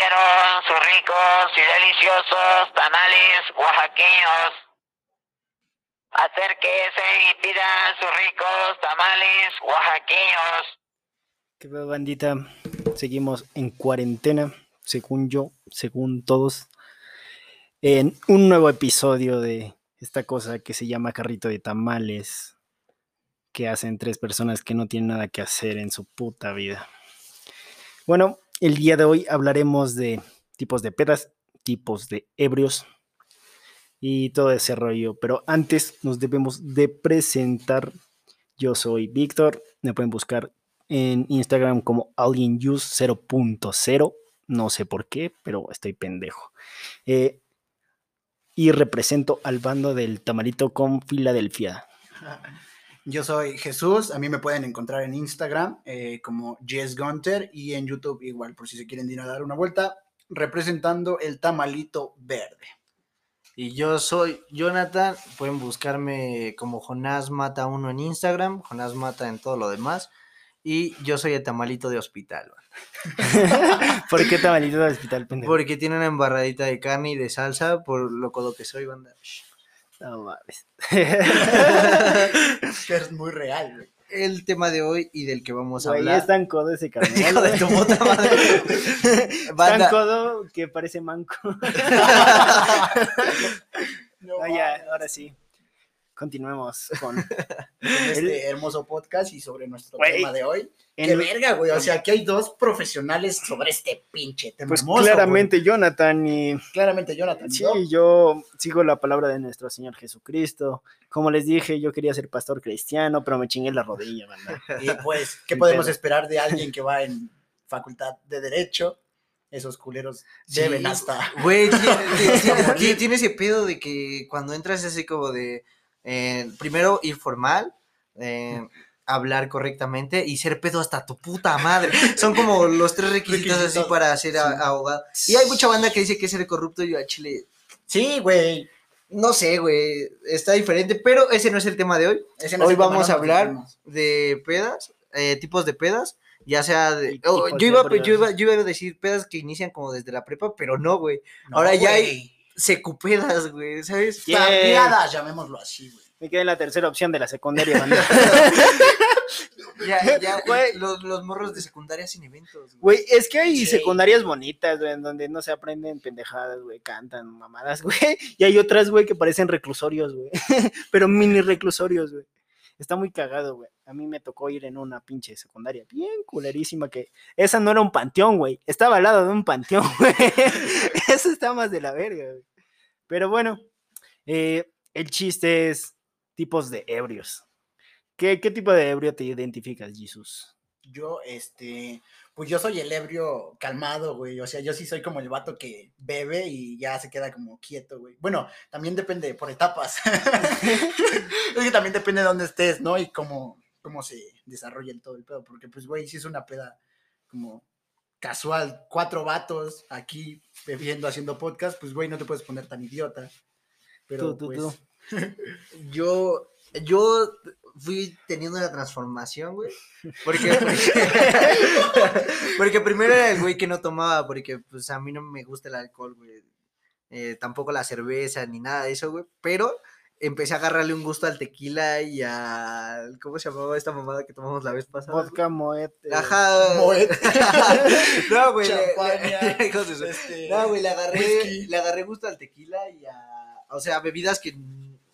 pidieron sus ricos y deliciosos tamales oaxaqueños. Acérquese y pida sus ricos tamales oaxaqueños. ¿Qué pedo, bandita? Seguimos en cuarentena, según yo, según todos, en un nuevo episodio de esta cosa que se llama carrito de tamales, que hacen tres personas que no tienen nada que hacer en su puta vida. Bueno, el día de hoy hablaremos de tipos de pedas, tipos de ebrios y todo ese rollo, pero antes nos debemos de presentar. Yo soy Víctor, me pueden buscar en Instagram como alienuse 0.0, no sé por qué, pero estoy pendejo. Eh, y represento al bando del Tamarito con Filadelfia. Yo soy Jesús, a mí me pueden encontrar en Instagram eh, como Jess Gunter y en YouTube igual, por si se quieren ir a dar una vuelta, representando el tamalito verde. Y yo soy Jonathan, pueden buscarme como Jonás Mata 1 en Instagram, Jonás Mata en todo lo demás. Y yo soy el tamalito de hospital. ¿Por qué tamalito de hospital, pendejo? Porque tiene una embarradita de carne y de salsa, por lo codo que soy, banda. No mames. es muy real, güey. El tema de hoy y del que vamos a Güey, hablar. es tan codo ese carnal. Hijo de tu puta madre. Tan codo que parece manco. No, Ah, ya, ahora sí. Continuemos con Con este hermoso podcast y sobre nuestro tema de hoy. Qué verga, güey. O sea, aquí hay dos profesionales sobre este pinche tema. Pues hermoso, claramente Jonathan y. Claramente, Jonathan. sí, ¿no? yo sigo la palabra de nuestro Señor Jesucristo. Como les dije, yo quería ser pastor cristiano, pero me chingué la rodilla, banda. Y pues, ¿qué podemos esperar de alguien que va en facultad de Derecho? Esos culeros Sí, deben hasta. Güey, tiene, tiene- tiene- tiene ese pedo de que cuando entras es así como de, eh, primero ir formal, eh, hablar correctamente y ser pedo hasta tu puta madre. Son como los tres requisitos, así para ser Sí. abogado. Y hay mucha banda que dice que es ser corrupto y yo a Chile, Sí, güey. no sé, güey, está diferente, pero ese no es el tema de hoy. Ese no es Hoy vamos a hablar de pedas, eh, tipos de pedas, ya sea de... Oh, yo, iba, yo, iba, yo iba a decir pedas que inician como desde la prepa, pero no, güey. No, Ahora ya hay-. Secupedas, güey, ¿sabes? Yeah. Tapiadas, llamémoslo así, güey. Me quedé en la tercera opción de la secundaria, banda. Ya, ya, Güey. los, los morros de secundaria sin eventos, güey. Güey, es que hay Sí. secundarias bonitas, güey, en donde no se aprenden pendejadas, güey, cantan mamadas, güey. Y hay otras, güey, que parecen reclusorios, güey. Pero mini reclusorios, güey. Está muy cagado, güey. A mí me tocó ir en una pinche secundaria bien culerísima que... Esa no era un panteón, güey. Estaba al lado de un panteón, güey. Eso está más de la verga, güey. Pero bueno, eh, el chiste es tipos de ebrios. ¿Qué, ¿Qué tipo de ebrio te identificas, Jesus? Yo, este, pues yo soy el ebrio calmado, güey. O sea, yo sí soy como el vato que bebe y ya se queda como quieto, güey. Bueno, también depende por etapas. es que también depende de dónde estés, ¿no? Y cómo, cómo se desarrolla el todo el pedo. Porque, pues, güey, si es una peda como casual, cuatro vatos aquí bebiendo, haciendo podcast, pues, güey, no te puedes poner tan idiota. Pero, Tú, tú, pues, tú. Yo, yo fui teniendo una transformación, güey. Porque, porque, porque primero era el güey que no tomaba, porque pues a mí no me gusta el alcohol, güey. Eh, tampoco la cerveza ni nada de eso, güey. Pero empecé a agarrarle un gusto al tequila y al. ¿Cómo se llamaba esta mamada que tomamos la vez pasada? Vodka, Moet. eh, Ajá. Moet. no, güey. le- Champaña, le- este, No, güey, le agarré, whisky. le agarré gusto al tequila y a. O sea, bebidas que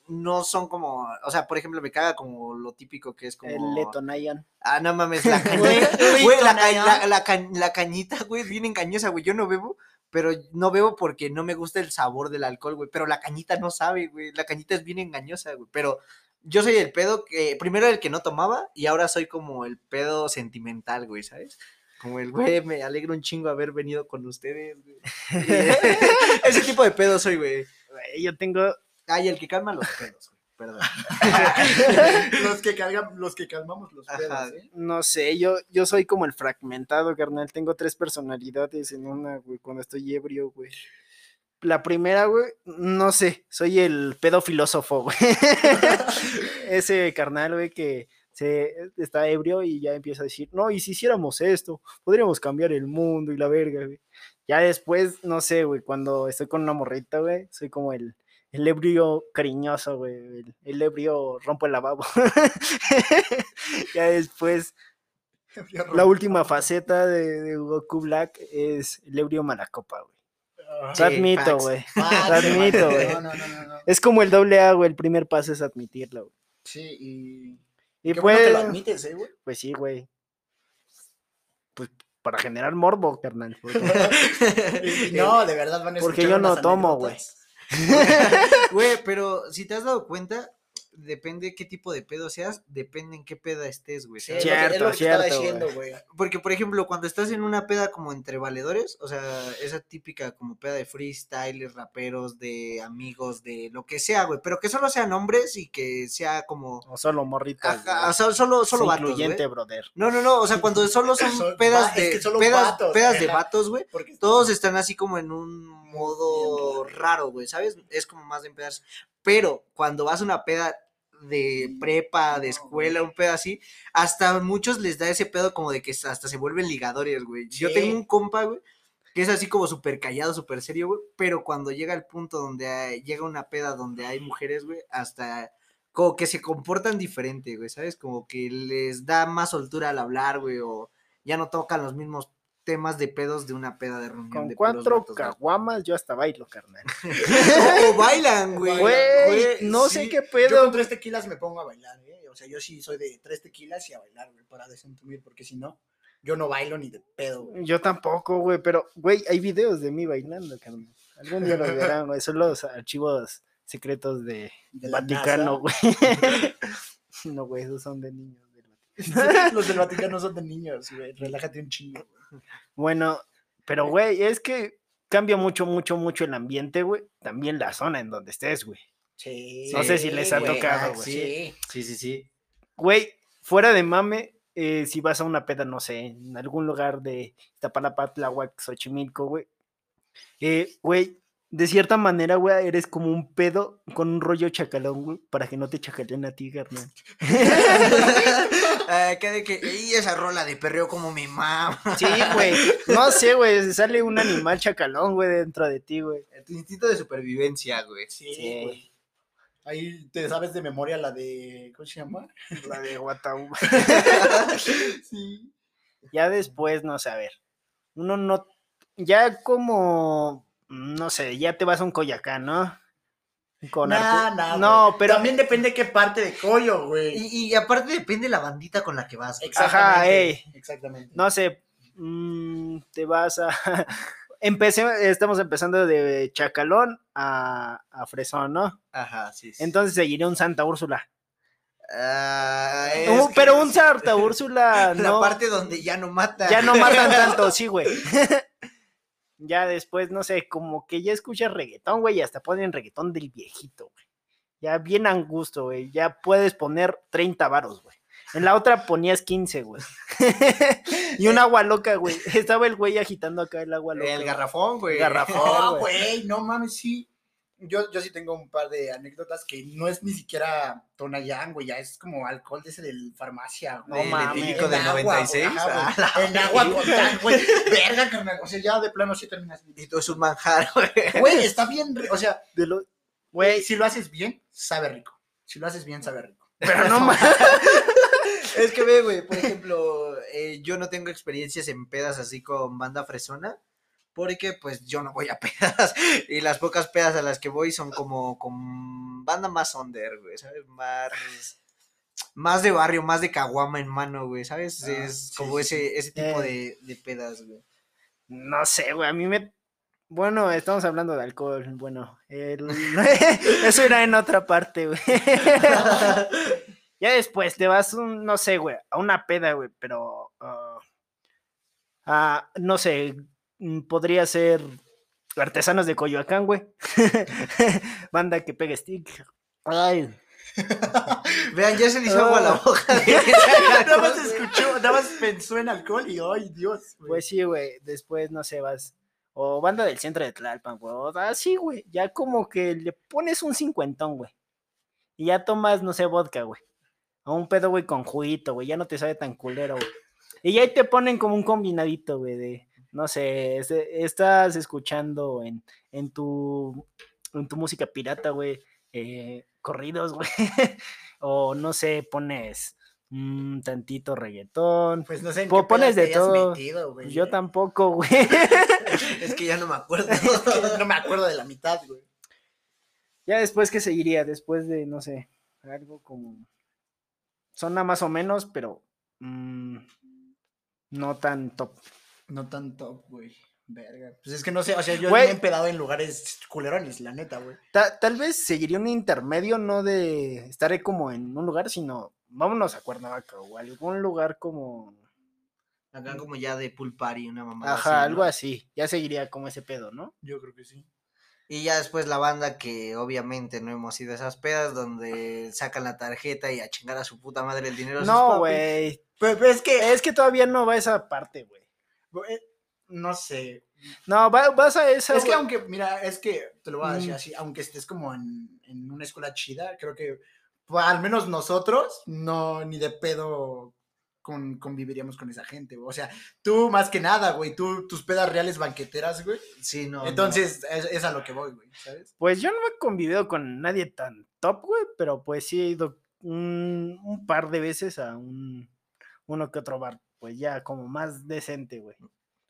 no son como. O sea, por ejemplo, me caga como lo típico que es como. El Letonayan. Ah, no mames, la cañita. güey, la, la cañita, güey, bien engañosa, güey. Yo no bebo, pero no bebo porque no me gusta el sabor del alcohol, güey. Pero la cañita no sabe, güey. La cañita es bien engañosa, güey. Pero yo soy el pedo que. Primero el que no tomaba y ahora soy como el pedo sentimental, güey, ¿sabes? Como el güey, me alegra un chingo haber venido con ustedes, güey. Ese tipo de pedo soy, güey. Güey, Yo tengo. Ay, el que calma los pedos, güey. Perdón. los, que calgan- los que calmamos los Ajá. pedos, ¿eh? No sé, yo, yo soy como el fragmentado, carnal. Tengo tres personalidades en una, güey, cuando estoy ebrio, güey. La primera, güey, no sé, soy el pedo filósofo, güey. Ese carnal, güey, que se está ebrio y ya empieza a decir, no, y si hiciéramos esto, podríamos cambiar el mundo y la verga, güey. Ya después, no sé, güey, cuando estoy con una morrita, güey, soy como el, el ebrio cariñoso, güey. El, el ebrio rompo el lavabo. ya después, la última faceta de, de Goku Black es el ebrio malacopa, güey. Ah, Sí, Lo admito, güey. Lo admito, güey. No, no, no, no, no. Es como el doble A, güey. El primer paso es admitirlo, güey. Sí, y. Y qué pues, bueno que lo admites, eh, güey. pues sí, güey. Pues para generar morbo, carnal. porque- no, de verdad van a Porque yo no tomo, anécdotas. Güey, pero si te has dado cuenta, depende qué tipo de pedo seas, depende en qué peda estés, güey. Sí, ¿sabes? es lo que- es lo que Cierto, estaba cierto, diciendo, güey. güey. Porque, por ejemplo, cuando estás en una peda como entre valedores, o sea, esa típica como peda de freestyle, raperos, de amigos, de lo que sea, güey, pero que solo sean hombres y que sea como... O solo morritas. Ajá, o sea, solo, solo Sí, vatos, incluyente, brother. No, no, no, o sea, cuando solo son Son pedas va- es de, que solo pedas, vatos, pedas de vatos, güey, Porque todos están así como en un modo raro, güey, ¿sabes? Es como más de empezar. Pero cuando vas a una peda de prepa, de escuela, un pedo así, hasta muchos les da ese pedo como de que hasta se vuelven ligadores, güey. Yo tengo un compa, güey, que es así como súper callado, súper serio, güey, pero cuando llega el punto donde hay- llega una peda donde hay mujeres, güey, hasta como que se comportan diferente, güey, ¿sabes? Como que les da más soltura al hablar, güey, o ya no tocan los mismos temas de pedos de una peda de reunión Con de cuatro vatos, caguamas yo hasta bailo, carnal. o, o bailan, güey. Güey, no sé qué Yo pedo. con tres tequilas me pongo a bailar, ¿eh? O sea, yo sí soy de tres tequilas y a bailar, güey, para desentumir, porque si no, yo no bailo ni de pedo, güey. Yo tampoco, güey, pero, güey, hay videos de mí bailando, carnal. Algún día los verán, güey. Son los archivos secretos de, De Vaticano, güey. no, güey, esos son de niños. Los del Vaticano son de niños, güey. Relájate un chingo, güey. Bueno, pero, güey, es que cambia mucho, mucho, mucho el ambiente, güey. También la zona en donde estés, güey. Sí. No sé si les ha güey, tocado, ah, güey. Sí. Sí, sí, sí. Güey, fuera de mame, eh, si vas a una peda, no sé, en algún lugar de Iztapalapa, Tláhuac, Xochimilco, güey. eh, güey, de cierta manera, güey, eres como un pedo con un rollo chacalón, güey, para que no te chacalen a ti, carnal. Ah, que de que, y esa rola de perreo como mi mamá. Sí, güey. No sé, güey, sale un animal chacalón, güey, dentro de ti, güey. Tu instinto de supervivencia, güey. Sí, Sí. güey. Ahí te sabes de memoria la de. ¿Cómo se llama? La de Guataú. Sí. Ya después, no sé, a ver. Uno no. Ya como. No sé, ya te vas a un Coyacán, ¿no? Con Nah, nah, no, pero. También depende qué parte de Coyo, güey. Y, y aparte depende la bandita con la que vas. güey. Ajá, ey. Exactamente. no sé, mm, te vas a... Empecé, estamos empezando de Chacalón a, a Fresón, ¿no? Ajá, sí, sí. Entonces seguiré un Santa Úrsula. Ah, pero un Santa Úrsula La no, parte donde ya no mata. ya no matan tanto, sí, güey. Ya después, no sé, como que ya escuchas reggaetón, güey, y hasta ponen reggaetón del viejito, güey. Ya bien angusto, güey. Ya puedes poner 30 varos, güey. En la otra ponías 15, güey. y un agua loca, güey. Estaba el güey agitando acá el agua loca. El garrafón, güey. Garrafón. No, güey. güey, no mames, sí. Yo, yo sí tengo un par de anécdotas que no es ni siquiera Tonayán, güey, ya es como alcohol de ese del farmacia. No güey. De- mames. del agua, 96. güey, ajá, Ah, güey, En agua con tal, güey. Verga, carnal. O sea, ya de plano sí terminas. Y tú es un manjar, güey. Güey, está bien, o sea, De lo- güey, Güey, si lo haces bien, sabe rico. Si lo haces bien, sabe rico. pero no mames. Es que ve, güey, por ejemplo, eh, yo no tengo experiencias en pedas así con banda fresona, porque pues yo no voy a pedas, y las pocas pedas a las que voy son como con banda más under, güey, ¿sabes? Más, más de barrio, más de caguama en mano, güey, ¿sabes? Ah, es sí, como sí, ese, ese tipo Eh. de, de pedas, güey. No sé, güey. A mí me. Bueno, estamos hablando de alcohol. Bueno, el- eso era en otra parte, güey. ya después te vas, un, no sé, güey, a una peda, güey, pero. ah, no sé, podría ser artesanos de Coyoacán, güey. Banda que pega stick. Ay, Vean, ya se le hizo agua a la boca. nada más escuchó, nada más pensó en alcohol y ay, Dios. güey. Pues sí, güey. Después, no sé, vas. O banda del centro de Tlalpan, güey. O así, güey. Ya como que le pones un cincuentón, güey. Y ya tomas, no sé, vodka, güey. O un pedo, güey, con juguito, güey. Ya no te sabe tan culero, güey. Y ya ahí te ponen como un combinadito, güey, de. No sé, es- estás escuchando en, en tu en tu música pirata, güey, eh, corridos, güey, o no sé, pones un tantito reggaetón. Pues no sé en qué pones de todo. metido, güey. Yo eh. tampoco, güey. Es que ya no me acuerdo. Es que no me acuerdo de la mitad, güey. Ya después, ¿qué seguiría? Después de, no sé, algo como... Zona más o menos, pero mm, no tan top. No tan top, güey. Verga. Pues es que no sé, o sea, yo me he empedado en lugares culerones, la neta, güey. Ta- tal vez seguiría un intermedio, no de estar como en un lugar, sino vámonos a Cuernavaca o algún lugar como... Acá como ya de pool party, una mamada Ajá, así, ¿no? algo así. Ya seguiría como ese pedo, ¿no? Yo creo que sí. Y ya después la banda que obviamente no hemos ido a esas pedas donde sacan la tarjeta y a chingar a su puta madre el dinero. No, güey. Es que, Es que todavía no va a esa parte, güey. Eh, no sé. No, va- vas a esa... Es que aunque, mira, es que te lo voy a decir Mm. así, aunque estés como en, en una escuela chida, creo que pues, al menos nosotros no ni de pedo con, conviviríamos con esa gente, güey. O sea, tú más que nada, güey, tú, tus pedas reales banqueteras, güey. Sí, no. no. Entonces, es, es a lo que voy, güey, ¿sabes? Pues yo no he convivido con nadie tan top, güey, pero pues sí he ido un, un par de veces a un uno que otro bar, pues ya como más decente, güey.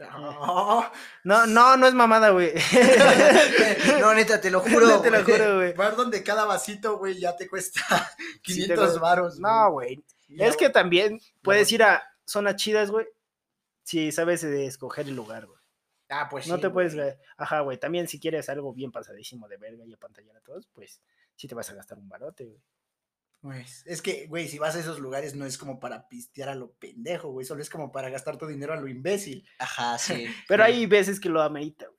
Ah, No, no, no es mamada, güey. No, neta, te lo juro. Te lo juro, güey. bar donde cada vasito, güey, ya te cuesta Sí, te 500 lo- varos. No, güey. Es que también puedes ir a zonas chidas, güey, si sabes de escoger el lugar, güey. Ah, pues No sí, te puedes, güey. Ajá, güey. También si quieres algo bien pasadísimo de verga y a pantallar a todos, pues sí te vas a gastar un barote, güey. Pues, es que, güey, si vas a esos lugares no es como para pistear a lo pendejo, güey, solo es como para gastar tu dinero a lo imbécil. Ajá, sí. Pero sí. hay veces que lo amerita, güey.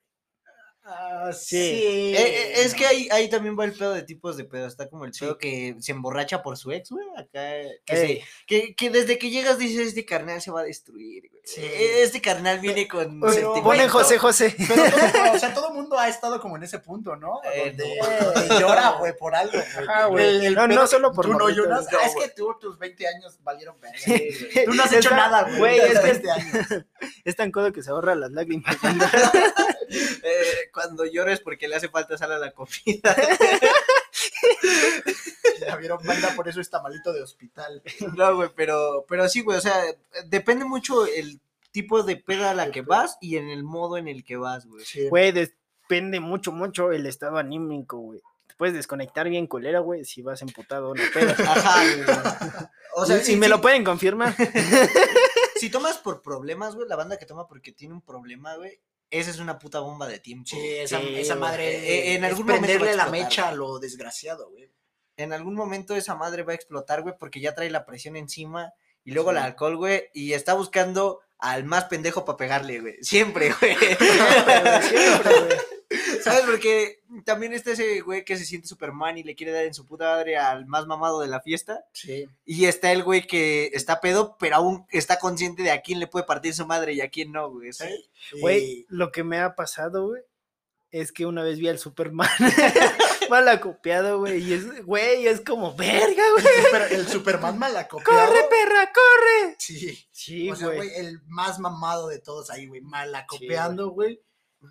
Ah, Sí. sí. Eh, eh, es que ahí, ahí también va el pedo de tipos de pedo. Está como el Sí. pedo que se emborracha por su ex, güey. Acá. Que, se- que, que desde que llegas dices: Este carnal se va a destruir, güey. Sí. Este carnal viene con. Pero, sentimientos". Pone güey, José. José. Pero todo, o sea, todo mundo ha estado como en ese punto, ¿no? Eh, Donde no. te llora, güey, por algo. Ajá, güey. El- el No, no solo por Tú no lloras. Ah, es que tú, tus 20 años valieron verga. Tú no has hecho nada, güey. es tus que- 20 años. Es tan codo que se ahorra las lágrimas. Eh, cuando llores porque le hace falta sal a la comida. Ya vieron, banda, por eso está malito de hospital. no, güey, pero, pero sí, güey. O sea, depende mucho el tipo de peda a la que vas y en el modo en el que vas, güey. Sí. Güey, depende mucho, mucho el estado anímico, güey. Te puedes desconectar bien colera, güey, si vas emputado a una peda. Ajá, güey. O sea, si, me lo pueden confirmar. si tomas por problemas, güey, la banda que toma porque tiene un problema, güey, esa es una puta bomba de tiempo. Sí, esa, Sí, esa madre. Eh, en es algún momento prenderle la mecha a lo desgraciado, güey. En algún momento esa madre va a explotar, güey, porque ya trae la presión encima y luego el alcohol, güey, y está buscando al más pendejo para pegarle, güey. Siempre, güey. Siempre, güey. ¿Sabes? Porque también está ese güey que se siente Superman y le quiere dar en su puta madre al más mamado de la fiesta. Sí. Y está el güey que está pedo, pero aún está consciente de a quién le puede partir su madre y a quién no, güey. ¿sabes? Güey, lo que me ha pasado, güey, es que una vez vi al Superman mal acopiado, güey, y es, güey, es como, verga, El, güey. super- el Superman malacopiado. ¡Corre, perra, corre! Sí. Sí, o sea, güey. güey, el más mamado de todos ahí, güey. Malacopeando, güey.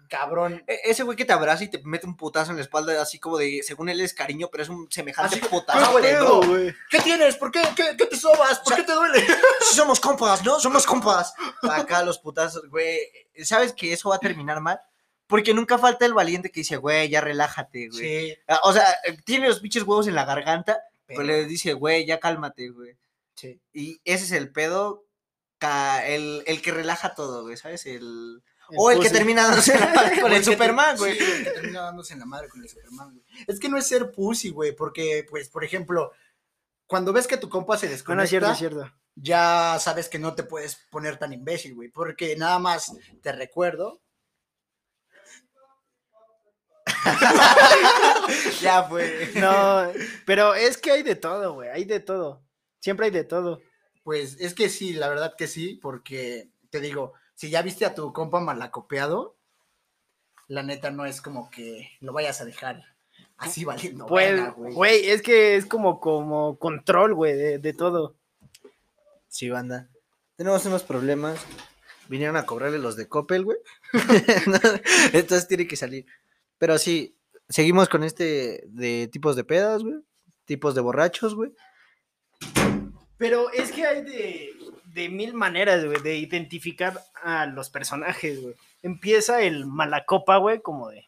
Cabrón. E- Ese güey que te abraza y te mete un putazo en la espalda, así como de, según él es cariño, pero es un semejante Así, putazo. ¿qué pedo? no. ¿Qué tienes? ¿Por qué? ¿Qué, qué te sobas? ¿Por qué te duele? Somos compas, ¿no? Somos compas. Acá los putazos, güey. ¿Sabes que eso va a terminar mal? Porque nunca falta el valiente que dice, güey, ya relájate, güey. Sí. Ah, O sea, eh, tiene los pinches huevos en la garganta, pero, Pero- le dice, güey, ya cálmate, güey. Sí. Y ese es el pedo, el, el que relaja todo, güey, ¿sabes? El... O el que termina dándose la madre con el Superman, güey. sí, el que termina dándose en la madre con el Superman, güey. Es que no es ser pussy, güey, porque, pues, por ejemplo, cuando ves que tu compa se No, desconecta, no es cierto, es cierto. ya sabes que no te puedes poner tan imbécil, güey, porque nada más te recuerdo. ya fue. No, pero es que hay de todo, güey, hay de todo. Siempre hay de todo. Pues es que sí, la verdad que sí, porque te digo, si ya viste a tu compa malacopeado, la neta no es como que lo vayas a dejar así valiendo. Pues, güey, es que es como, como control, güey, de, de todo. Sí, banda. Tenemos unos problemas. Vinieron a cobrarle los de Coppel, güey. Entonces tiene que salir. Pero sí, seguimos con este de tipos de pedas, güey. Tipos de borrachos, güey. Pero es que hay de, de mil maneras, güey, de identificar a los personajes, güey. Empieza el malacopa, güey, como de.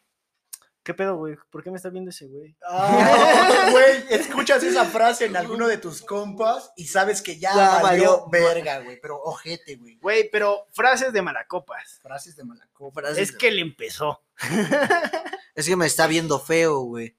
¿Qué pedo, güey? ¿Por qué me está viendo ese güey? Ah, güey, escuchas esa frase en alguno de tus compas y sabes que ya, Ya valió valió. verga, güey, pero ojete, güey. Güey, pero frases de malacopas. Frases de malacopa. Frases Es de- que le empezó. Es que me está viendo feo, güey.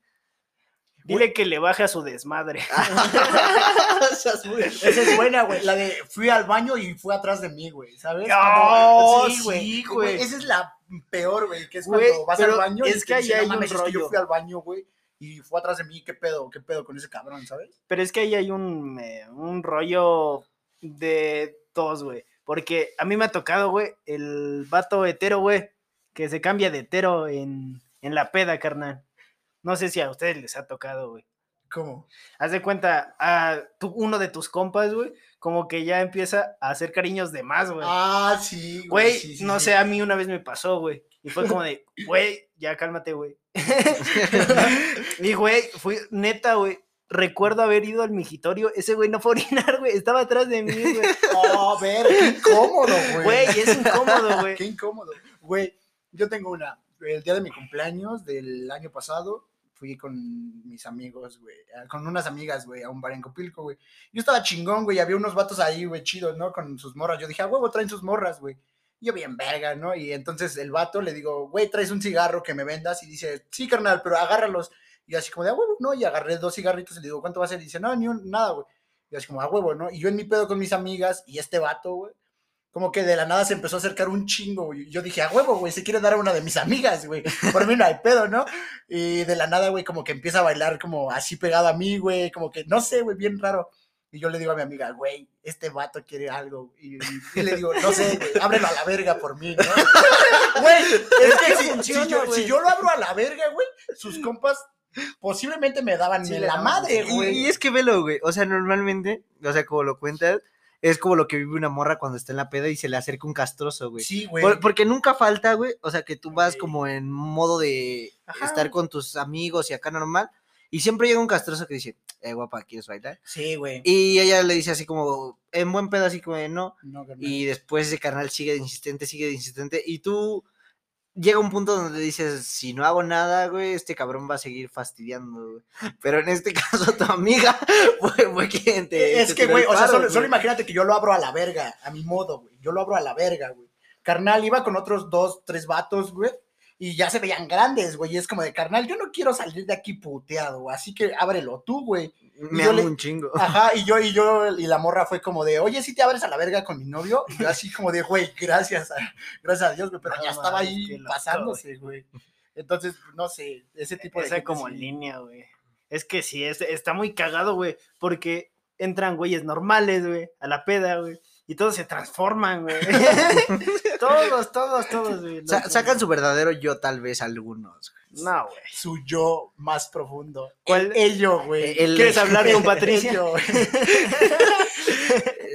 Dile que le baja su desmadre. Esa es buena, güey. La de fui al baño y fue atrás de mí, güey. ¿Sabes? Oh, Cuando- sí, güey. Esa es la peor, güey. Que es Güey, cuando vas al baño y es que ahí dicen, "No hay un que yo rollo". fui al baño, güey. Y fue atrás de mí. ¿Qué pedo? ¿Qué pedo con ese cabrón, sabes? Pero es que ahí hay un, eh, un rollo de todos, güey. Porque a mí me ha tocado, güey, el vato hetero, güey, que se cambia de hetero en, en la peda, carnal. No sé si a ustedes les ha tocado, güey. ¿Cómo? Haz de cuenta, a tu- uno de tus compas, güey, como que ya empieza a hacer cariños de más, güey. Ah, sí, Güey, sí, sí, no sí. sé, a mí una vez me pasó, güey. Y fue como de, güey, ya cálmate, güey. y, güey, fui, neta, güey, recuerdo haber ido al migitorio. Ese güey no fue a orinar, güey, estaba atrás de mí, güey. Oh, ver, qué incómodo, güey. Güey, es incómodo, güey. Qué incómodo. Güey, yo tengo una. El día de mi cumpleaños del año pasado, fui con mis amigos, güey. Con unas amigas, güey, a un bar en Copilco, güey. Yo estaba chingón, güey. Había unos vatos ahí, güey, chidos, ¿no? Con sus morras. Yo dije, a huevo, traen sus morras, güey. Yo bien verga, ¿no? Y entonces el vato le digo, güey, traes un cigarro que me vendas. Y dice, sí, carnal, pero agárralos. Y así como de, a huevo, ¿no? Y agarré dos cigarritos y le digo, ¿cuánto va a ser? Y dice, no, ni un, nada, güey. Y así como, a huevo, ¿no? Y yo en mi pedo con mis amigas y este vato, güey como que de la nada se empezó a acercar un chingo, güey. Yo dije, a huevo, güey, se quiere dar a una de mis amigas, güey. Por mí no hay pedo, ¿no? Y de la nada, güey, como que empieza a bailar como así pegado a mí, güey. Como que, no sé, güey, bien raro. Y yo le digo a mi amiga, güey, este vato quiere algo. Y, y le digo, no sé, güey, ábrelo a la verga por mí, ¿no? Güey, es que si, funciona, si yo, si yo lo abro a la verga, güey, sus compas posiblemente me daban Sí, la madre, güey. y es que velo, güey. O sea, normalmente, o sea, como lo cuentas, es como lo que vive una morra cuando está en la peda y se le acerca un castroso, güey. Sí, güey. Por- porque nunca falta, güey. O sea, que tú vas como en modo de Ajá. estar con tus amigos y acá normal. Y siempre llega un castroso que dice, eh, guapa, ¿quieres bailar? Sí, güey. Y ella le dice así como, en buen pedo, así como no. No. Y después ese carnal sigue de insistente, sigue de insistente. Y tú llega un punto donde dices, si no hago nada, güey, este cabrón va a seguir fastidiando, güey. Pero en este caso, tu amiga fue, fue quien te. es te que, güey, o sea, solo, solo imagínate que yo lo abro a la verga, a mi modo, güey. Yo lo abro a la verga, güey. Carnal, iba con otros dos, tres vatos, güey. Y ya se veían grandes, güey. Y es como de, carnal, yo no quiero salir de aquí puteado, así que ábrelo tú, güey. Me le- un chingo. Ajá, y yo, y yo, y la morra fue como de, oye, si te abres a la verga con mi novio. Y yo así como de, güey, gracias, a, gracias a Dios, güey. Pero No ya estaba ahí pasándose, güey. Entonces, no sé, ese tipo de. Esa gente como sí. línea, güey. Es que sí, es- está muy cagado, güey, porque entran güeyes normales, güey, a la peda, güey, y todos se transforman, güey. todos, todos, todos, güey. Sa- sacan su verdadero yo, tal vez algunos. No, güey. Su yo más profundo. ¿Cuál? El ello, güey. El- ¿Quieres hablar con Patricia? Ello,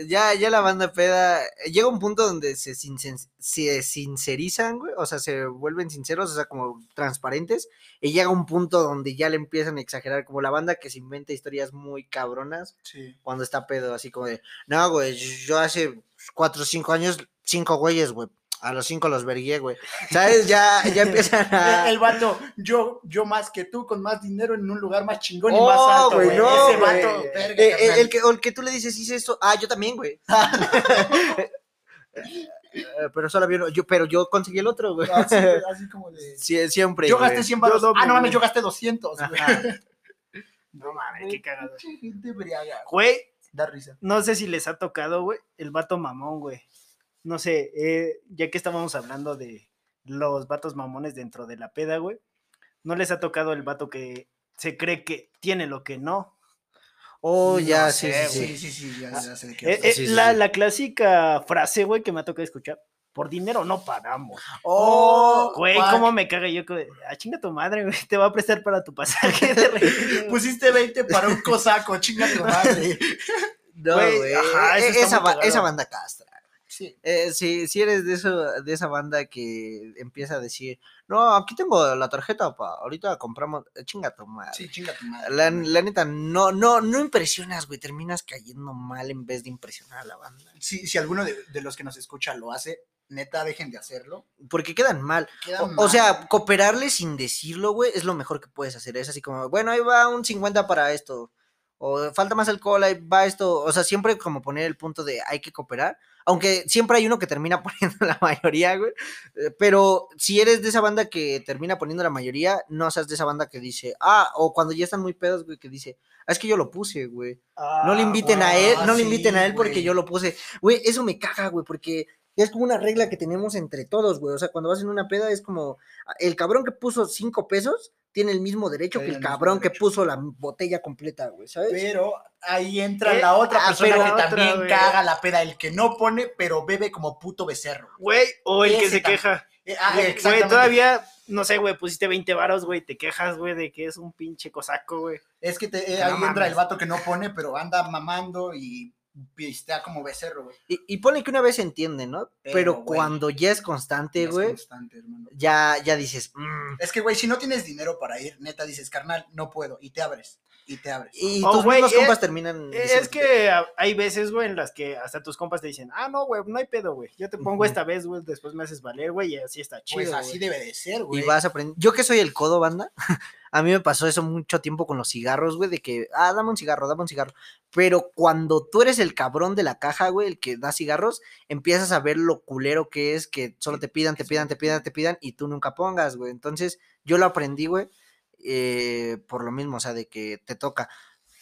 Ya, ya la banda peda llega un punto donde se, sincer- se sincerizan, güey, o sea, se vuelven sinceros, o sea, como transparentes, y llega un punto donde ya le empiezan a exagerar, como la banda que se inventa historias muy cabronas Sí. cuando está pedo, así como de, no, güey, yo hace cuatro o cinco años, cinco güeyes, güey, a los cinco los vergué, güey, ¿sabes? Ya, ya empiezan a... El vato, yo, yo más que tú, con más dinero en un lugar más chingón y Oh, más alto, güey, güey. no, Ese güey. vato, verga, Eh, eh, carnal. el, que, o el que tú le dices, hice esto, ah, yo también, güey. Eh, pero solo había uno- yo, pero yo conseguí el otro, güey. Así, güey, así como de... Sie- siempre. Yo gasté 100 baros. Ah, no mames, yo gasté 200, güey. Ajá. No mames, qué cagado. Gente briaga. Güey, Da risa. no sé si les ha tocado, güey, el vato mamón, güey. No sé, eh, ya que estábamos hablando de los vatos mamones dentro de la peda, güey. ¿No les ha tocado el vato que se cree que tiene lo que no? Oh, ya, No sí, sé, sí, Sí, sí. sí, sí, ya, ya sé de qué Eh, eh, Sí, la, sí. la clásica frase, güey, que me ha tocado escuchar. Por dinero no pagamos. Oh, Güey, fuck. ¿cómo me caga yo? que, Ah, chinga tu madre, güey. Te va a prestar para tu pasaje de. Pusiste 20 para un cosaco, chinga tu madre. No, Güey, güey. ajá, eso está esa, esa banda castra. Sí. Eh, si, si eres de eso, de esa banda que empieza a decir, no, aquí tengo la tarjeta pa, ahorita compramos, eh, chinga tu madre. Sí, chinga tu madre. La, neta, no, no, no impresionas, güey. Terminas cayendo mal en vez de impresionar a la banda. Si, si alguno de, de los que nos escucha lo hace, neta, dejen de hacerlo. Porque quedan mal. O, o mal. sea, cooperarle sin decirlo, güey, es lo mejor que puedes hacer. Es así como, bueno, ahí va un 50 para esto. O falta más alcohol, ahí va esto. O sea, siempre como poner el punto de hay que cooperar. Aunque siempre hay uno que termina poniendo la mayoría, güey. eh, Pero si eres de esa banda que termina poniendo la mayoría, no seas de esa banda que dice, ah, o cuando ya están muy pedos, güey, que dice, ah, es que yo lo puse, güey. No le inviten a él, no le inviten a él porque güey. yo lo puse. Güey, eso me caga, güey, porque es como una regla que tenemos entre todos, güey. O sea, cuando vas en una peda es como el cabrón que puso cinco pesos tiene el mismo derecho que el cabrón que puso la botella completa, güey, ¿sabes? Pero ahí entra Eh, la otra ah, persona pero que otra, también güey. caga la peda, el que no pone, pero bebe como puto becerro. Güey, o el que se queja. Eh, ah, Güey, exactamente. todavía, no sé, güey, pusiste 20 varos, güey, te quejas, güey, de que es un pinche cosaco, güey. Es que te- eh, no ahí entra mames. el vato que no pone, pero anda mamando y pistea como becerro, güey. Y, y pone que una vez entiende, ¿no? Pero, Pero, güey, cuando ya es constante, güey, constante, hermano. ya, ya dices, "Mm". Es que, güey, si no tienes dinero para ir, neta dices, carnal, no puedo. Y te abres. Y te abres. Y Oh, tus mismos eh, compas terminan. Es que hay veces, güey, en las que hasta tus compas te dicen, ah, no, güey, no hay pedo, güey. Yo te pongo esta vez, güey, después me haces valer, güey, y así está chido. pues así debe de ser, güey. Y vas a aprender. Yo que soy el codo, banda, a mí me pasó eso mucho tiempo con los cigarros, güey, de que, ah, dame un cigarro, dame un cigarro. Pero cuando tú eres el cabrón de la caja, güey, el que da cigarros, empiezas a ver lo culero que es que solo te pidan, te pidan, te pidan, te pidan y tú nunca pongas, güey. Entonces, yo lo aprendí, güey, eh, por lo mismo, o sea, de que te toca.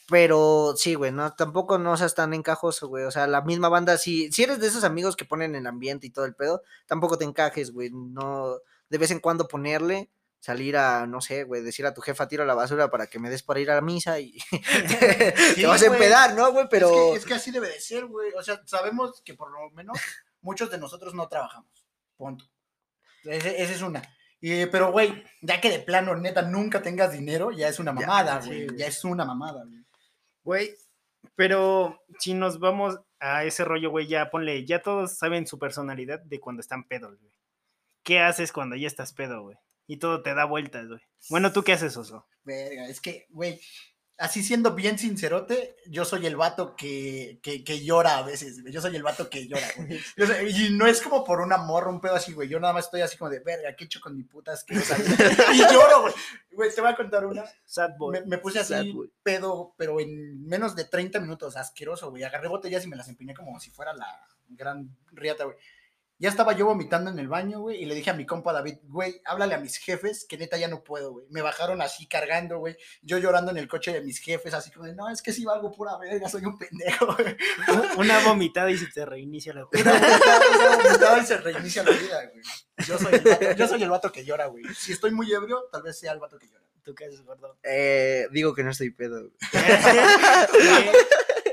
Pero sí, güey, no, tampoco no seas tan encajoso, güey. O sea, la misma banda, si, si eres de esos amigos que ponen el ambiente y todo el pedo, tampoco te encajes, güey. No, de vez en cuando ponerle, salir a, no sé, güey, decir a tu jefa tiro la basura para que me des para ir a la misa y te Sí, vas a empedar, ¿no, güey? Pero Es que, es que así debe de ser, güey. O sea, sabemos que por lo menos muchos de nosotros no trabajamos. Punto. Esa es una. Y, pero, güey, ya que de plano, neta, nunca tengas dinero, ya es una Ya, mamada, güey. güey. ya es una mamada, güey. Güey, pero si nos vamos a ese rollo, güey, ya ponle, ya todos saben su personalidad de cuando están pedos, güey. ¿Qué haces cuando ya estás pedo, güey? Y todo te da vueltas, güey. Bueno, ¿tú qué haces, Oso? Verga, es que, güey, así siendo bien sincerote, yo soy el vato que, que, que llora a veces, güey. Yo soy el vato que llora, güey. Soy- y no es como por un amor, un pedo así, güey. Yo nada más estoy así como de, verga, ¿qué he hecho con mi puta asquerosa vida?" Y lloro, güey. Güey, te voy a contar una. Sad boy. Me, me puse Sad, así, güey. pedo, pero en menos de 30 minutos, asqueroso, güey. Agarré botellas y me las empiné como si fuera la gran riata, güey. Ya estaba yo vomitando en el baño, güey, y le dije a mi compa David, güey, háblale a mis jefes, que neta ya no puedo, güey. Me bajaron así cargando, güey. Yo llorando en el coche de mis jefes, así como de, no, es que si valgo pura verga, soy un pendejo, güey. Una vomitada y se te reinicia la Una vomitada, una vomitada y se reinicia la vida, güey. Yo soy, el vato, yo soy el vato que llora, güey. Si estoy muy ebrio, tal vez sea el vato que llora. ¿Tú qué haces, gordo? eh, digo que no estoy pedo. güey.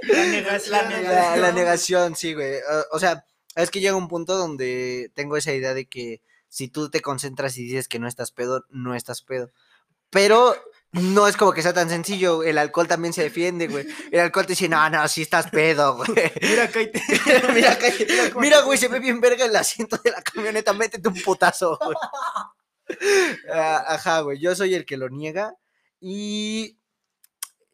La negación. La La, negación. la negación, sí, güey. O sea, es que llega un punto donde tengo esa idea de que si tú te concentras y dices que no estás pedo, no estás pedo. Pero no es como que sea tan sencillo. El alcohol también se defiende, güey. El alcohol te dice, no, no, sí estás pedo, güey. Mira, cállate. mira, que- mira, güey, se ve bien verga el asiento de la camioneta, métete un putazo, güey. Ah, Ajá, güey, yo soy el que lo niega y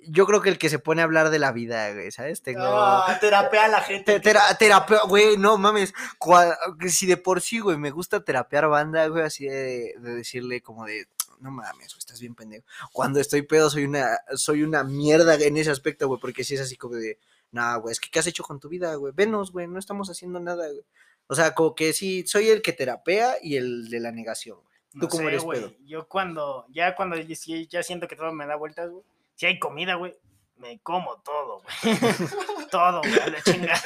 yo creo que el que se pone a hablar de la vida, güey, ¿sabes? Tengo... Ah, terapea a la gente. Te- tera- terapia, güey, no mames. cua- si de por sí, güey, me gusta terapear banda, güey, así de, de decirle como de, no mames, güey, estás bien pendejo. Cuando estoy pedo soy una, soy una mierda en ese aspecto, güey, porque si es así como de, nah, güey, es que ¿qué has hecho con tu vida, güey? Venos, güey, no estamos haciendo nada, güey. O sea, como que sí, soy el que terapea y el de la negación, güey. ¿Tú No cómo sé, eres güey, pedo? Yo cuando, ya cuando ya siento que todo me da vueltas, güey. Si hay comida, güey, me como todo, güey. todo, güey, a la chingada.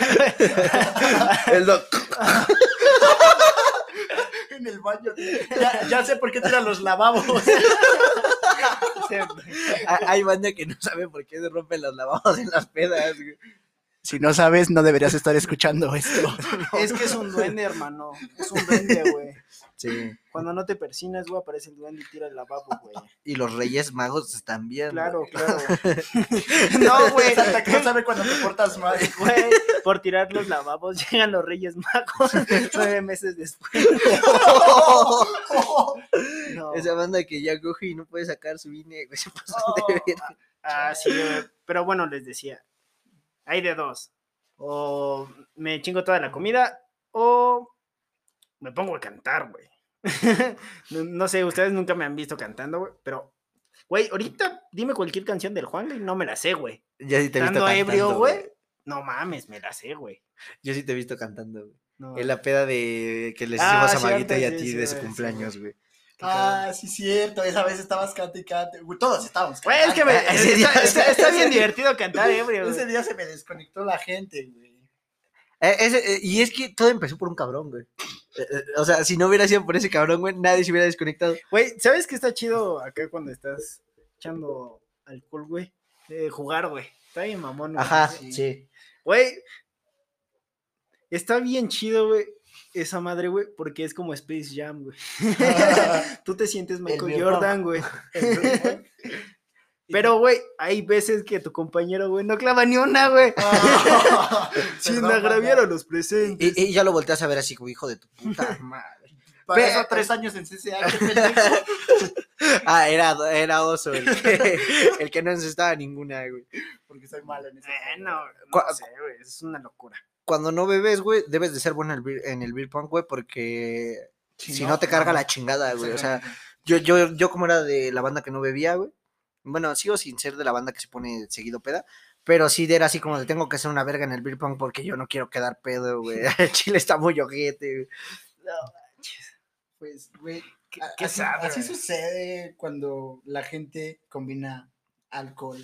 El doc- en el baño. Ya, ya sé por qué tiran los lavabos. Hay- Hay banda que no sabe por qué se rompen los lavados en las pedas, güey. Si no sabes, no deberías estar escuchando esto. Es que es un duende, hermano. Es un duende, güey. Sí. Cuando no te persinas, güey, aparece el duende y tira el lavabo, güey. Y los Reyes Magos también. Claro, claro. No, güey. Santa Claus sabe cuando te portas mal. Güey, por tirar los lavabos llegan los Reyes Magos nueve meses después. No. Esa banda que ya coge y no puede sacar su INE, güey, se pasan Oh. de verga. Ah, sí, güey. Pero bueno, les decía. Hay de dos. O me chingo toda la comida o me pongo a cantar, güey. no, no sé, ustedes nunca me han visto cantando, güey. Pero, güey, ahorita dime cualquier canción del Juan y no me la sé, güey. Ya sí te he visto Estando cantando, ebrio, güey. No mames, me la sé, güey. Yo sí te he visto cantando, güey. No, En la peda de que les Ah, hicimos a Maguita y a sí, ti sí, de su cumpleaños, güey. Ah, sí, cierto. Esa vez estabas cante y cante. Todos estábamos Güey, es que me- ese día- está, está- está bien ese- divertido cantar ebrio, Ese güey. día se me desconectó la gente, güey. Eh, ese- eh, y es que todo empezó por un cabrón, güey. Eh, eh, o sea, si no hubiera sido por ese cabrón, güey, nadie se hubiera desconectado. Güey, ¿sabes qué está chido acá cuando estás echando alcohol, güey? Eh, jugar, güey. Está bien mamón, güey. Ajá, sí. sí. Güey, está bien chido, güey. Esa madre, güey, porque es como Space Jam, güey. Tú te sientes Michael Jordan, güey. Pero, güey, hay veces que tu compañero, güey, no clava ni una, güey. Sin Perdón, agraviar a los presentes. Y, y ya lo volteas a ver así como hijo de tu puta madre. Para eso tres años en CCA. Ah, era, era oso el que, el que no necesitaba ninguna, güey. Porque soy malo en eso. Eh, no, no sé, güey, es una locura. Cuando no bebes, güey, debes de ser bueno en el beer, pong, güey, porque si, no, te carga la chingada, güey. O sea, yo, yo, yo como era de la banda que no bebía, güey. Bueno, sigo sin ser de la banda que se pone seguido peda. Pero sí era así como de tengo que ser una verga en el beer pong porque yo no quiero quedar pedo, güey. El chile está muy ojete, güey. Pues, güey, ¿Qué, qué así, sabe, así güey? sucede cuando la gente combina alcohol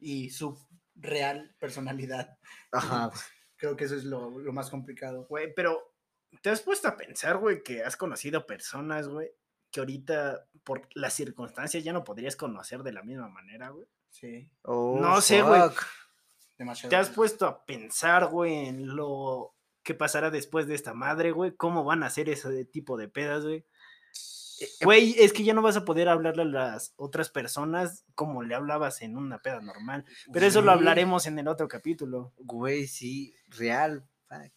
y su real personalidad. Ajá. Creo que eso es lo, lo más complicado. Güey, pero ¿te has puesto a pensar, güey, que has conocido personas, güey, que ahorita por las circunstancias ya no podrías conocer de la misma manera, güey? Sí, Oh, No sé, güey. demasiado. ¿Te has puesto a pensar, güey, en lo que pasará después de esta madre, güey? ¿Cómo van a hacer ese tipo de pedas, güey? Güey, es que ya no vas a poder hablarle a las otras personas como le hablabas en una peda normal. Pero eso lo hablaremos en el otro capítulo. Güey, sí, real. fuck.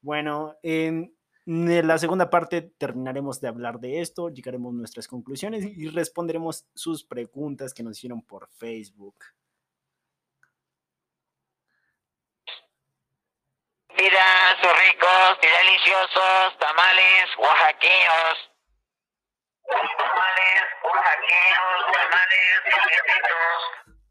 Bueno, en en la segunda parte terminaremos de hablar de esto, llegaremos a nuestras conclusiones y responderemos sus preguntas que nos hicieron por Facebook. Pidan sus ricos y deliciosos tamales oaxaqueños. Tamales oaxaqueños, tamales calientitos.